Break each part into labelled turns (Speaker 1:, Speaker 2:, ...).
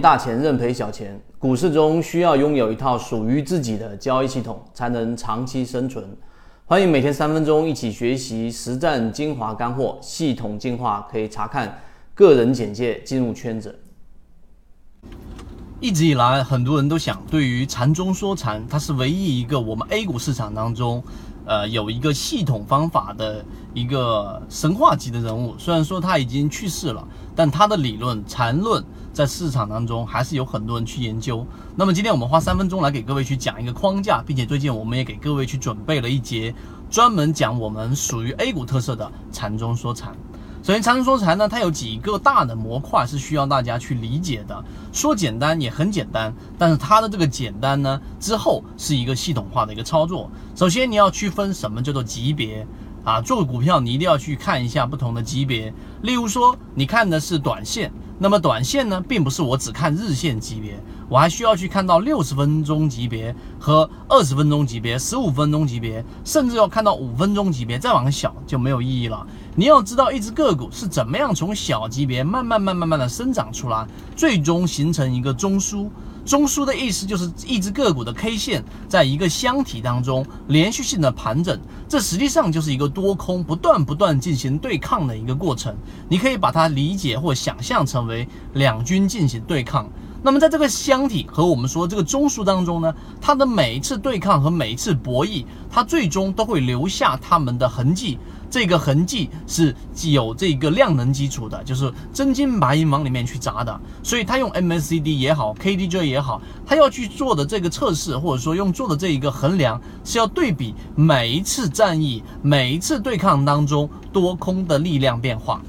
Speaker 1: 大钱认赔小钱，股市中需要拥有一套属于自己的交易系统，才能长期生存。欢迎每天三分钟一起学习实战精华干货，系统进化可以查看个人简介进入圈子。
Speaker 2: 一直以来，很多人都想，对于禅中说禅，它是唯一一个我们 A 股市场当中。呃，有一个系统方法的一个神话级的人物，虽然说他已经去世了，但他的理论缠论在市场当中还是有很多人去研究。那么今天我们花三分钟来给各位去讲一个框架，并且最近我们也给各位去准备了一节专门讲我们属于 A 股特色的禅中说禅。首先，禅中说禅呢，它有几个大的模块是需要大家去理解的。说简单也很简单，但是它的这个简单呢，之后是一个系统化的一个操作。首先，你要区分什么叫做级别啊？做股票你一定要去看一下不同的级别。例如说，你看的是短线，那么短线呢，并不是我只看日线级别。我还需要去看到六十分钟级别和二十分钟级别、十五分钟级别，甚至要看到五分钟级别，再往小就没有意义了。你要知道一只个股是怎么样从小级别慢慢、慢、慢慢的生长出来，最终形成一个中枢。中枢的意思就是一只个股的 K 线在一个箱体当中连续性的盘整，这实际上就是一个多空不断不断进行对抗的一个过程。你可以把它理解或想象成为两军进行对抗。那么在这个箱体和我们说这个中枢当中呢，它的每一次对抗和每一次博弈，它最终都会留下它们的痕迹。这个痕迹是既有这个量能基础的，就是真金白银往里面去砸的。所以它用 MACD 也好，KDJ 也好，它要去做的这个测试，或者说用做的这一个衡量，是要对比每一次战役、每一次对抗当中多空的力量变化。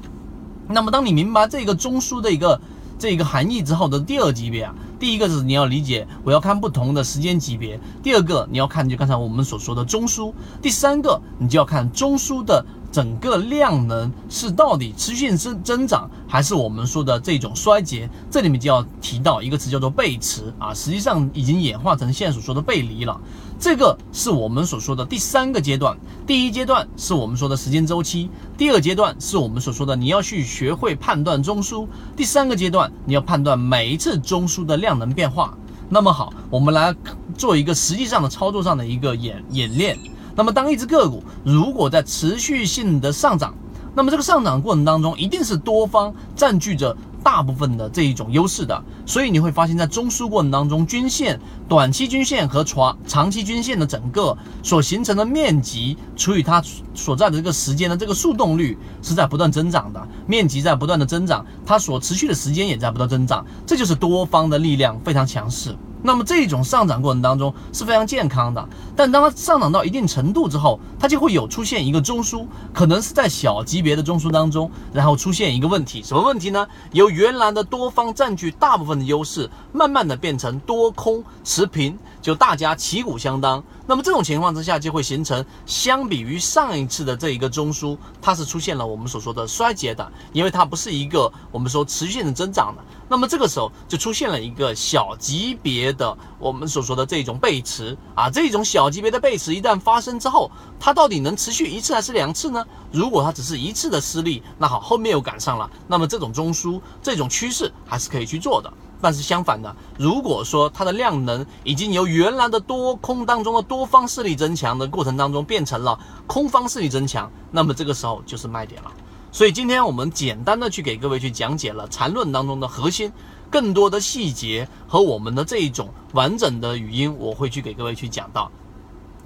Speaker 2: 那么当你明白这个中枢的一个。这个含义之后的第二级别啊，第一个是你要理解，我要看不同的时间级别；第二个你要看就刚才我们所说的中枢；第三个你就要看中枢的整个量能是到底持续增增长，还是我们说的这种衰竭。这里面就要提到一个词叫做背驰啊，实际上已经演化成现在所说的背离了。这个是我们所说的第三个阶段，第一阶段是我们说的时间周期，第二阶段是我们所说的你要去学会判断中枢，第三个阶段你要判断每一次中枢的量能变化。那么好，我们来做一个实际上的操作上的一个演演练。那么当一只个股如果在持续性的上涨，那么这个上涨过程当中一定是多方占据着。大部分的这一种优势的，所以你会发现在中枢过程当中，均线、短期均线和长长期均线的整个所形成的面积除以它所在的这个时间的这个速动率是在不断增长的，面积在不断的增长，它所持续的时间也在不断增长，这就是多方的力量非常强势。那么这种上涨过程当中是非常健康的，但当它上涨到一定程度之后，它就会有出现一个中枢，可能是在小级别的中枢当中，然后出现一个问题，什么问题呢？由原来的多方占据大部分的优势，慢慢的变成多空持平，就大家旗鼓相当。那么这种情况之下，就会形成相比于上一次的这一个中枢，它是出现了我们所说的衰竭的，因为它不是一个我们说持续性的增长的。那么这个时候就出现了一个小级别的我们所说的这种背驰啊，这种小级别的背驰一旦发生之后，它到底能持续一次还是两次呢？如果它只是一次的失利，那好，后面又赶上了，那么这种中枢这种趋势还是可以去做的。但是相反的，如果说它的量能已经由原来的多空当中的多方势力增强的过程当中变成了空方势力增强，那么这个时候就是卖点了。所以今天我们简单的去给各位去讲解了缠论当中的核心，更多的细节和我们的这一种完整的语音，我会去给各位去讲到。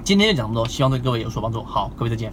Speaker 2: 今天就讲这么多，希望对各位有所帮助。好，各位再见。